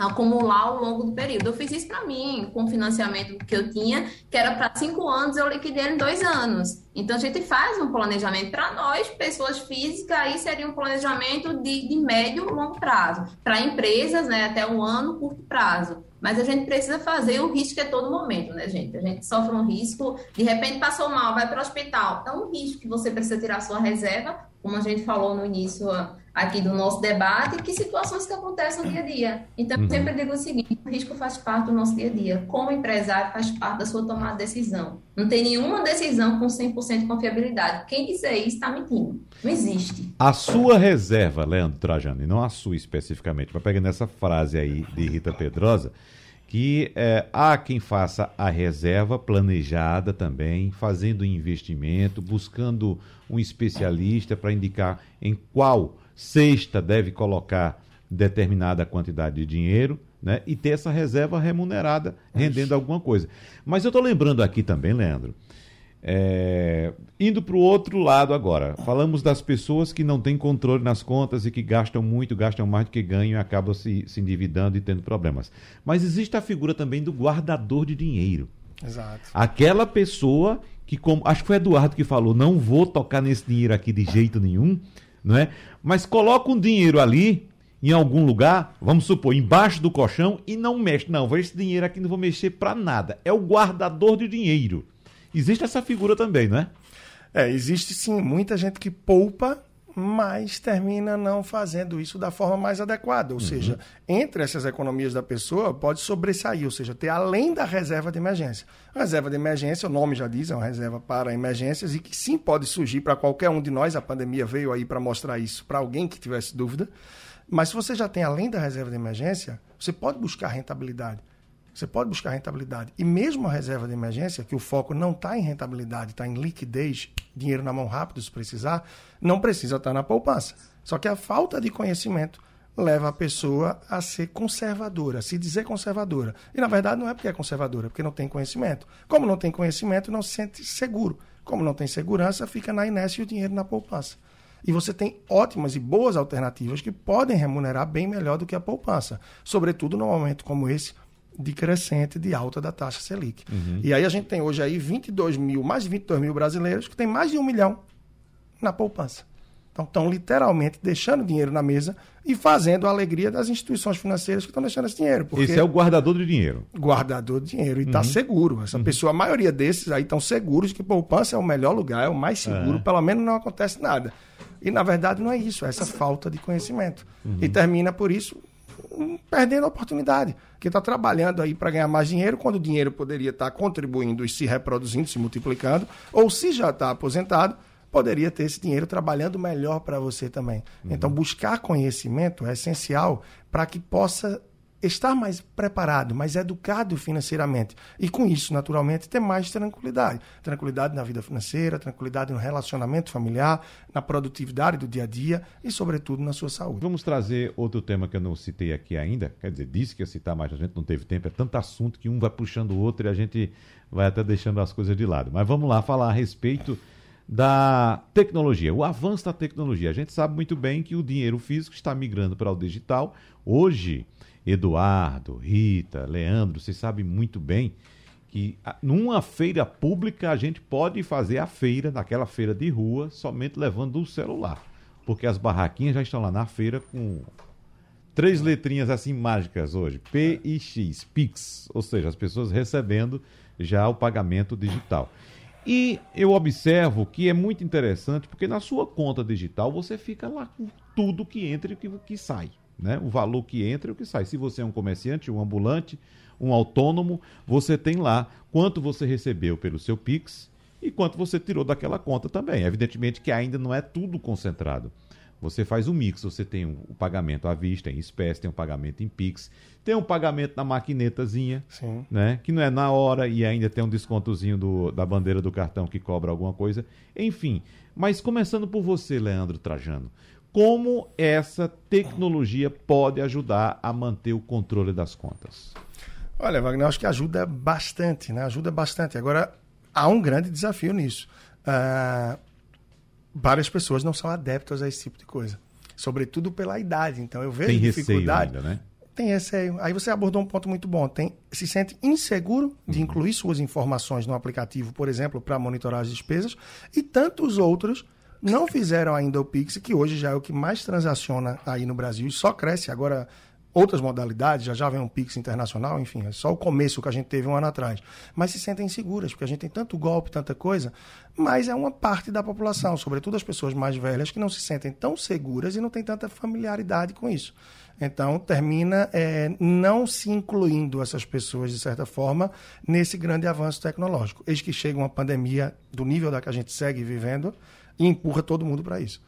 acumular ao longo do período. Eu fiz isso para mim, com o financiamento que eu tinha, que era para cinco anos, eu liquidei em dois anos. Então, a gente faz um planejamento. Para nós, pessoas físicas, aí seria um planejamento de, de médio e longo prazo. Para empresas, né, até um ano, curto prazo. Mas a gente precisa fazer o risco é todo momento, né, gente? A gente sofre um risco, de repente passou mal, vai para o hospital. É um risco que você precisa tirar sua reserva, como a gente falou no início aqui do nosso debate, que situações que acontecem no dia a dia. Então, eu uhum. sempre digo o seguinte: o risco faz parte do nosso dia a dia. Como empresário, faz parte da sua tomada de decisão. Não tem nenhuma decisão com 100% de confiabilidade. Quem disser isso está mentindo. Não existe. A sua reserva, Leandro Trajano, e não a sua especificamente, mas pegando essa frase aí de Rita Pedrosa, que é, há quem faça a reserva planejada também, fazendo investimento, buscando um especialista para indicar em qual cesta deve colocar determinada quantidade de dinheiro, né? E ter essa reserva remunerada, rendendo alguma coisa. Mas eu estou lembrando aqui também, Leandro, É, indo para o outro lado agora, falamos das pessoas que não têm controle nas contas e que gastam muito, gastam mais do que ganham e acabam se, se endividando e tendo problemas. Mas existe a figura também do guardador de dinheiro. Exato. Aquela pessoa que, como, acho que foi Eduardo que falou, não vou tocar nesse dinheiro aqui de jeito nenhum, não é? Mas coloca um dinheiro ali em algum lugar, vamos supor, embaixo do colchão e não mexe. Não, esse dinheiro aqui não vou mexer para nada. É o guardador de dinheiro. Existe essa figura também, não é? É, existe sim muita gente que poupa, mas termina não fazendo isso da forma mais adequada. Ou uhum. seja, entre essas economias da pessoa pode sobressair, ou seja, ter além da reserva de emergência. A reserva de emergência, o nome já diz, é uma reserva para emergências e que sim pode surgir para qualquer um de nós. A pandemia veio aí para mostrar isso para alguém que tivesse dúvida. Mas se você já tem além da reserva de emergência, você pode buscar rentabilidade. Você pode buscar rentabilidade. E mesmo a reserva de emergência, que o foco não está em rentabilidade, está em liquidez, dinheiro na mão rápido se precisar, não precisa estar tá na poupança. Só que a falta de conhecimento leva a pessoa a ser conservadora, a se dizer conservadora. E na verdade não é porque é conservadora, é porque não tem conhecimento. Como não tem conhecimento, não se sente seguro. Como não tem segurança, fica na inércia e o dinheiro na poupança. E você tem ótimas e boas alternativas que podem remunerar bem melhor do que a poupança, sobretudo num momento como esse, de crescente, de alta da taxa Selic. Uhum. E aí a gente tem hoje aí 22 mil, mais de 22 mil brasileiros que têm mais de um milhão na poupança. Então estão literalmente deixando dinheiro na mesa e fazendo a alegria das instituições financeiras que estão deixando esse dinheiro. Esse é o guardador de dinheiro. Guardador de dinheiro. E está uhum. seguro. Essa uhum. pessoa, a maioria desses aí estão seguros que poupança é o melhor lugar, é o mais seguro, é. pelo menos não acontece nada. E na verdade não é isso, é essa falta de conhecimento. Uhum. E termina por isso perdendo a oportunidade. Que está trabalhando aí para ganhar mais dinheiro, quando o dinheiro poderia estar tá contribuindo e se reproduzindo, se multiplicando, ou se já está aposentado, poderia ter esse dinheiro trabalhando melhor para você também. Uhum. Então, buscar conhecimento é essencial para que possa estar mais preparado, mais educado financeiramente. E com isso, naturalmente, ter mais tranquilidade. Tranquilidade na vida financeira, tranquilidade no relacionamento familiar, na produtividade do dia a dia e, sobretudo, na sua saúde. Vamos trazer outro tema que eu não citei aqui ainda. Quer dizer, disse que ia citar, mas a gente não teve tempo. É tanto assunto que um vai puxando o outro e a gente vai até deixando as coisas de lado. Mas vamos lá falar a respeito da tecnologia, o avanço da tecnologia. A gente sabe muito bem que o dinheiro físico está migrando para o digital. Hoje, Eduardo, Rita, Leandro, vocês sabem muito bem que numa feira pública a gente pode fazer a feira, naquela feira de rua, somente levando o celular. Porque as barraquinhas já estão lá na feira com três letrinhas assim mágicas hoje: P e X, Pix. Ou seja, as pessoas recebendo já o pagamento digital. E eu observo que é muito interessante porque na sua conta digital você fica lá com tudo que entra e que, que sai né? O valor que entra e o que sai. Se você é um comerciante, um ambulante, um autônomo, você tem lá quanto você recebeu pelo seu Pix e quanto você tirou daquela conta também. Evidentemente que ainda não é tudo concentrado. Você faz um mix, você tem o pagamento à vista, em espécie, tem o pagamento em Pix, tem um pagamento na maquinetazinha, Sim. né? Que não é na hora e ainda tem um descontozinho do, da bandeira do cartão que cobra alguma coisa. Enfim, mas começando por você, Leandro Trajano como essa tecnologia pode ajudar a manter o controle das contas? Olha, Wagner, acho que ajuda bastante, né? Ajuda bastante. Agora, há um grande desafio nisso. Uh, várias pessoas não são adeptas a esse tipo de coisa. Sobretudo pela idade. Então, eu vejo Tem dificuldade. Ainda, né? Tem receio. Aí você abordou um ponto muito bom. Tem, se sente inseguro de uhum. incluir suas informações no aplicativo, por exemplo, para monitorar as despesas, e tantos outros não fizeram ainda o Pix, que hoje já é o que mais transaciona aí no Brasil e só cresce agora outras modalidades, já já vem um Pix internacional, enfim, é só o começo que a gente teve um ano atrás. Mas se sentem seguras, porque a gente tem tanto golpe, tanta coisa, mas é uma parte da população, sobretudo as pessoas mais velhas, que não se sentem tão seguras e não tem tanta familiaridade com isso. Então, termina é, não se incluindo essas pessoas, de certa forma, nesse grande avanço tecnológico. Eis que chega uma pandemia do nível da que a gente segue vivendo, e empurra todo mundo para isso.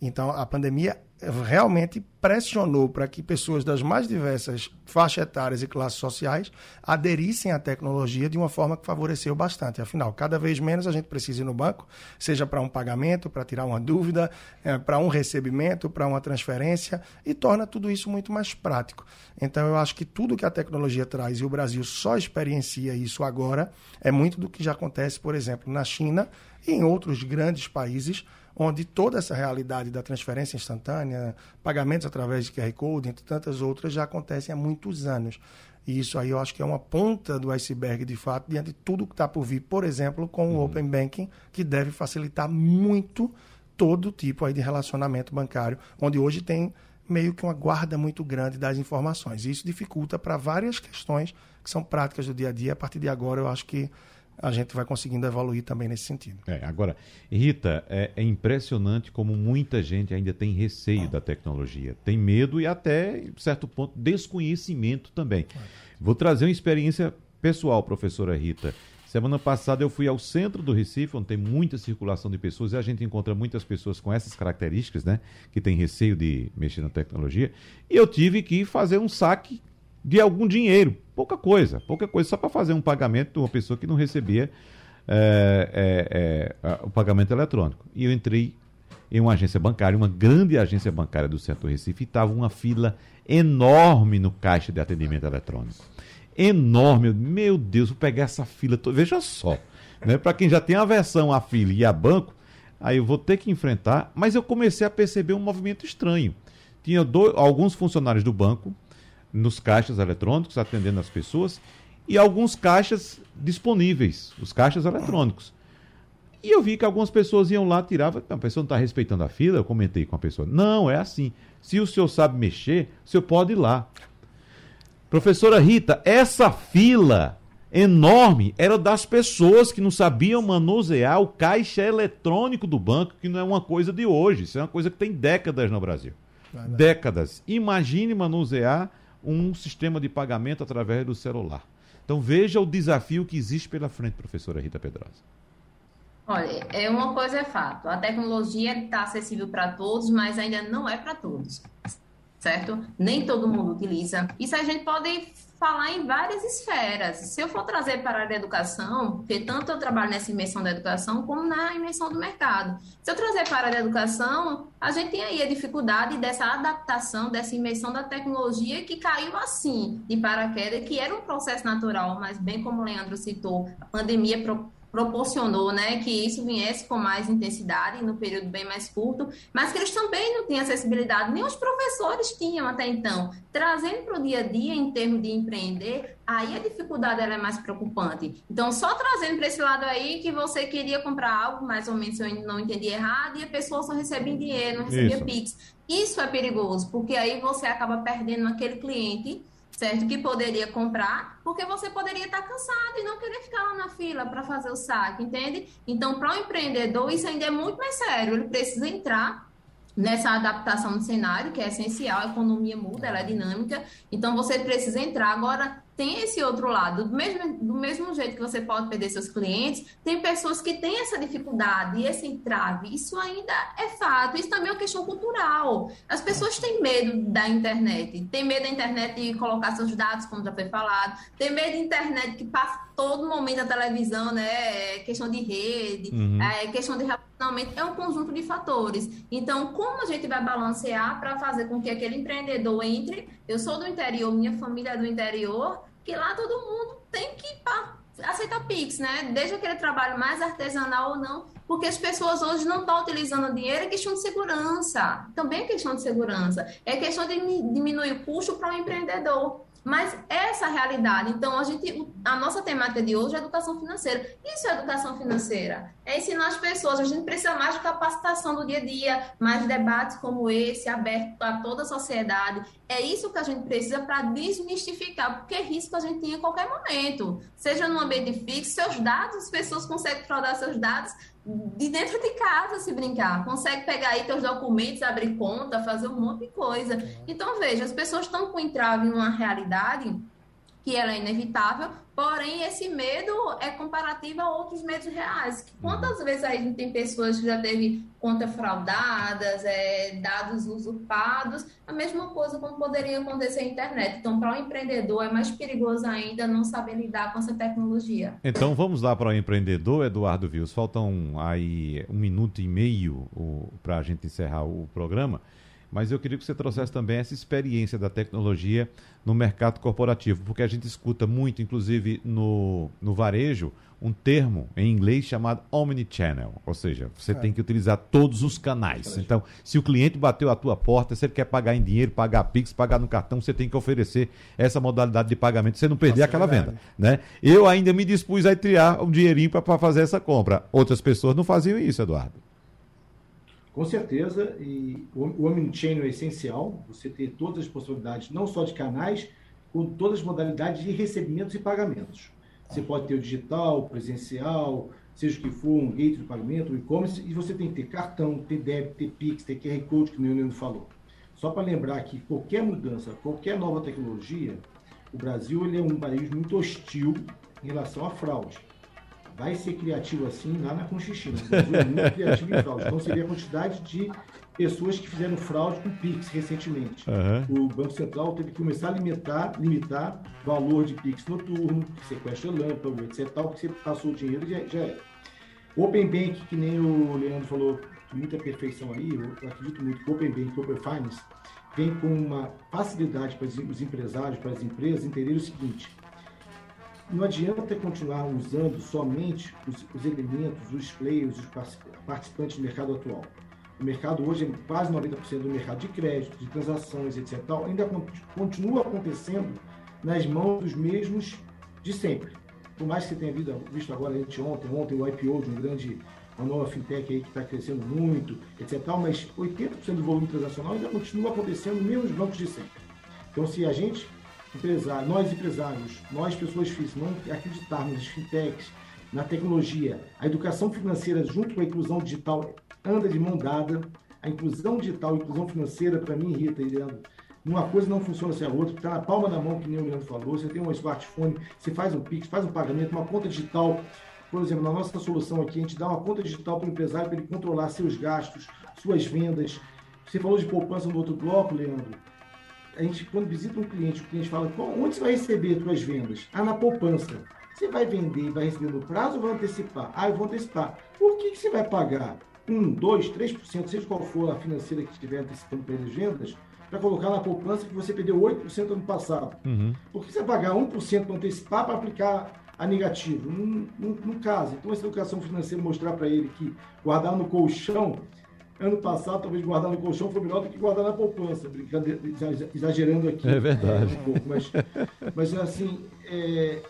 Então, a pandemia realmente pressionou para que pessoas das mais diversas faixas etárias e classes sociais aderissem à tecnologia de uma forma que favoreceu bastante. Afinal, cada vez menos a gente precisa ir no banco, seja para um pagamento, para tirar uma dúvida, é, para um recebimento, para uma transferência, e torna tudo isso muito mais prático. Então, eu acho que tudo que a tecnologia traz, e o Brasil só experiencia isso agora, é muito do que já acontece, por exemplo, na China e em outros grandes países onde toda essa realidade da transferência instantânea, pagamentos através de QR Code, entre tantas outras, já acontecem há muitos anos. E isso aí eu acho que é uma ponta do iceberg, de fato, diante de tudo que está por vir, por exemplo, com o uhum. Open Banking, que deve facilitar muito todo tipo aí de relacionamento bancário, onde hoje tem meio que uma guarda muito grande das informações. E isso dificulta para várias questões que são práticas do dia a dia. A partir de agora, eu acho que a gente vai conseguindo evoluir também nesse sentido. É, agora, Rita, é, é, impressionante como muita gente ainda tem receio da tecnologia, tem medo e até, certo ponto, desconhecimento também. Vou trazer uma experiência pessoal, professora Rita. Semana passada eu fui ao centro do Recife, onde tem muita circulação de pessoas, e a gente encontra muitas pessoas com essas características, né? Que tem receio de mexer na tecnologia. E eu tive que fazer um saque de algum dinheiro. Pouca coisa, pouca coisa, só para fazer um pagamento de uma pessoa que não recebia é, é, é, o pagamento eletrônico. E eu entrei em uma agência bancária, uma grande agência bancária do centro do Recife, e estava uma fila enorme no caixa de atendimento eletrônico. Enorme. Meu Deus, vou pegar essa fila toda. Veja só. Né? Para quem já tem aversão à fila e a banco, aí eu vou ter que enfrentar. Mas eu comecei a perceber um movimento estranho. Tinha dois, alguns funcionários do banco nos caixas eletrônicos, atendendo as pessoas, e alguns caixas disponíveis, os caixas eletrônicos. E eu vi que algumas pessoas iam lá, tiravam, a pessoa não está respeitando a fila, eu comentei com a pessoa. Não, é assim. Se o senhor sabe mexer, o senhor pode ir lá. Professora Rita, essa fila enorme era das pessoas que não sabiam manusear o caixa eletrônico do banco, que não é uma coisa de hoje, isso é uma coisa que tem décadas no Brasil. Décadas. Imagine manusear um sistema de pagamento através do celular. Então veja o desafio que existe pela frente, professora Rita Pedrosa. Olha, é uma coisa é fato. A tecnologia está acessível para todos, mas ainda não é para todos, certo? Nem todo mundo utiliza. Isso a gente pode falar em várias esferas. Se eu for trazer para a área da educação, porque tanto eu trabalho nessa imersão da educação como na imersão do mercado. Se eu trazer para a área da educação, a gente tem aí a dificuldade dessa adaptação, dessa imersão da tecnologia que caiu assim, de paraquedas, que era um processo natural, mas bem como o Leandro citou, a pandemia proporcionou né, que isso viesse com mais intensidade no período bem mais curto, mas que eles também não tinham acessibilidade, nem os professores tinham até então. Trazendo para o dia a dia, em termos de empreender, aí a dificuldade é mais preocupante. Então, só trazendo para esse lado aí que você queria comprar algo, mais ou menos, se eu não entendi errado, e a pessoa só recebia dinheiro, não recebia. Pix. Isso é perigoso, porque aí você acaba perdendo aquele cliente certo? Que poderia comprar, porque você poderia estar cansado e não querer ficar lá na fila para fazer o saque, entende? Então, para o empreendedor, isso ainda é muito mais sério. Ele precisa entrar nessa adaptação do cenário, que é essencial, a economia muda, ela é dinâmica, então você precisa entrar. Agora, tem esse outro lado. Do mesmo, do mesmo jeito que você pode perder seus clientes, tem pessoas que têm essa dificuldade e esse entrave. Isso ainda é fato. Isso também é uma questão cultural. As pessoas têm medo da internet. Tem medo da internet de colocar seus dados, como já foi falado. Tem medo da internet que passa todo momento na televisão, né? É questão de rede, uhum. é questão de relacionamento. É um conjunto de fatores. Então, como a gente vai balancear para fazer com que aquele empreendedor entre? Eu sou do interior, minha família é do interior que lá todo mundo tem que aceitar Pix, né? Desde aquele trabalho mais artesanal ou não, porque as pessoas hoje não estão utilizando dinheiro, é questão de segurança. Também é questão de segurança. É questão de diminuir o custo para o empreendedor. Mas essa realidade, então a gente, a nossa temática de hoje é educação financeira. Isso é educação financeira. É ensinar as pessoas. A gente precisa mais de capacitação do dia a dia, mais debates como esse, aberto para toda a sociedade. É isso que a gente precisa para desmistificar, porque risco a gente tem em qualquer momento. Seja no ambiente fixo, seus dados, as pessoas conseguem fraudar seus dados de dentro de casa se brincar. Consegue pegar aí teus documentos, abrir conta, fazer um monte de coisa. Então, veja, as pessoas estão com entrave em uma realidade que ela é inevitável, porém esse medo é comparativo a outros medos reais. Quantas uhum. vezes a gente tem pessoas que já teve conta fraudadas, é, dados usurpados, a mesma coisa como poderia acontecer na internet. Então, para o empreendedor é mais perigoso ainda não saber lidar com essa tecnologia. Então, vamos lá para o empreendedor, Eduardo Vils. Faltam aí um minuto e meio para a gente encerrar o programa mas eu queria que você trouxesse também essa experiência da tecnologia no mercado corporativo, porque a gente escuta muito, inclusive no, no varejo, um termo em inglês chamado omnichannel, ou seja, você é. tem que utilizar todos os canais. Então, se o cliente bateu a tua porta, se ele quer pagar em dinheiro, pagar Pix, pagar no cartão, você tem que oferecer essa modalidade de pagamento, você não perder aquela é venda. Né? Eu ainda me dispus a triar um dinheirinho para fazer essa compra. Outras pessoas não faziam isso, Eduardo. Com certeza, e o Omnichannel é essencial, você ter todas as possibilidades, não só de canais, com todas as modalidades de recebimentos e pagamentos. Você pode ter o digital, presencial, seja o que for, um gateway de pagamento, um e-commerce, e você tem que ter cartão, ter débito, ter Pix, ter QR Code, que o Leonardo falou. Só para lembrar que qualquer mudança, qualquer nova tecnologia, o Brasil ele é um país muito hostil em relação à fraude vai ser criativo assim lá na Conchichina. É muito criativo em fraude. Então, seria a quantidade de pessoas que fizeram fraude com Pix recentemente. Uhum. O Banco Central teve que começar a limitar, limitar valor de Pix noturno, sequestro lâmpada, etc. Tal, que você passou o dinheiro já, já é. Open Bank, que nem o Leandro falou, muita perfeição aí, eu acredito muito que Open Bank, Open Finance, vem com uma facilidade para os empresários, para as empresas entenderem o seguinte: não adianta continuar usando somente os, os elementos, os players, os participantes do mercado atual. O mercado hoje é quase 90% do mercado de crédito, de transações, etc. Ainda continua acontecendo nas mãos dos mesmos de sempre. Por mais que você tenha visto agora, ontem, ontem o IPO de um grande, uma nova fintech aí que está crescendo muito, etc. Mas 80% do volume transacional ainda continua acontecendo nos mesmos bancos de sempre. Então, se a gente empresário, nós empresários, nós pessoas físicas, não acreditarmos nas fintechs, na tecnologia, a educação financeira junto com a inclusão digital anda de mão dada. A inclusão digital, a inclusão financeira, para mim, irrita, Leandro. Uma coisa não funciona sem a outra, está na palma da mão, que nem o Leandro falou. Você tem um smartphone, você faz um Pix, faz um pagamento, uma conta digital. Por exemplo, na nossa solução aqui, a gente dá uma conta digital para o empresário para ele controlar seus gastos, suas vendas. Você falou de poupança no outro bloco, Leandro a gente, quando visita um cliente, o cliente fala, onde você vai receber suas vendas? Ah, na poupança. Você vai vender e vai receber no prazo ou vai antecipar? Ah, eu vou antecipar. Por que, que você vai pagar 1, 2, 3%, seja qual for a financeira que estiver antecipando para as vendas, para colocar na poupança que você perdeu 8% ano passado? Uhum. Por que você vai pagar 1% para antecipar para aplicar a negativo? No caso. Então, essa educação financeira mostrar para ele que guardar no colchão ano passado, talvez guardar no colchão foi melhor do que guardar na poupança, brincadeira, exagerando aqui. É verdade. É, um pouco, mas, mas assim, é,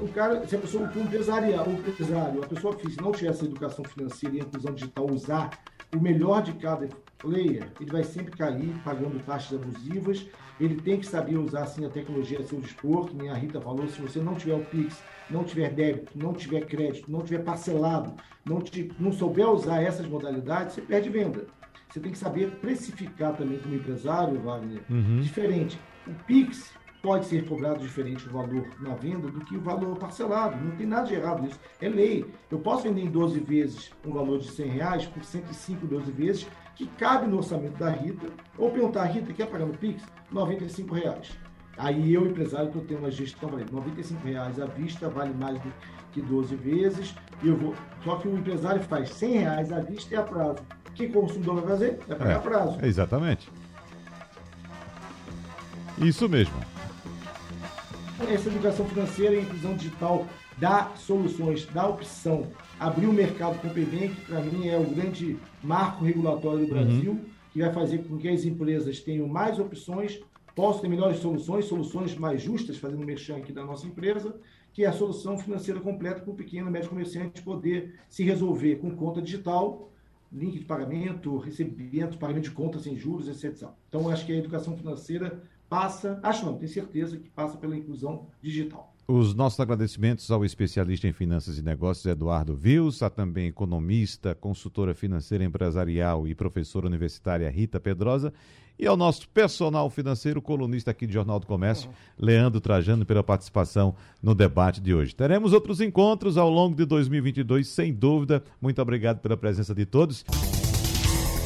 o, o, cara, se a pessoa, o empresário, o empresário, a pessoa física não tiver essa educação financeira e a inclusão digital, usar o melhor de cada player, ele vai sempre cair pagando taxas abusivas. Ele tem que saber usar assim, a tecnologia a seu dispor, que nem a Rita falou, se você não tiver o Pix, não tiver débito, não tiver crédito, não tiver parcelado, não, te, não souber usar essas modalidades, você perde venda. Você tem que saber precificar também como empresário, Wagner, uhum. diferente. O Pix, pode ser cobrado diferente o valor na venda do que o valor parcelado. Não tem nada de errado nisso. É lei. Eu posso vender em 12 vezes um valor de 100 reais por 105 12 vezes, que cabe no orçamento da Rita, ou perguntar, Rita, quer pagar no Pix? 95 reais. Aí eu, empresário, que eu tenho uma gestão, falei, 95 reais à vista vale mais do que 12 vezes. E eu vou. Só que o empresário faz 100 reais à vista e a prazo. O que o consumidor vai fazer? Vai pagar é, a prazo. Exatamente. Isso mesmo essa educação financeira e inclusão digital dá soluções, dá opção. Abrir o mercado com o PBEM, que para mim é o grande marco regulatório do uhum. Brasil, uhum. que vai fazer com que as empresas tenham mais opções, possam ter melhores soluções, soluções mais justas, fazendo um merchan aqui da nossa empresa, que é a solução financeira completa para o pequeno e médio comerciante poder se resolver com conta digital, link de pagamento, recebimento, pagamento de contas sem juros, etc. Então, acho que a educação financeira passa, acho não, tenho certeza que passa pela inclusão digital. Os nossos agradecimentos ao especialista em finanças e negócios Eduardo Vils, a também economista, consultora financeira empresarial e professora universitária Rita Pedrosa, e ao nosso personal financeiro, colunista aqui do Jornal do Comércio, Leandro Trajano, pela participação no debate de hoje. Teremos outros encontros ao longo de 2022, sem dúvida. Muito obrigado pela presença de todos.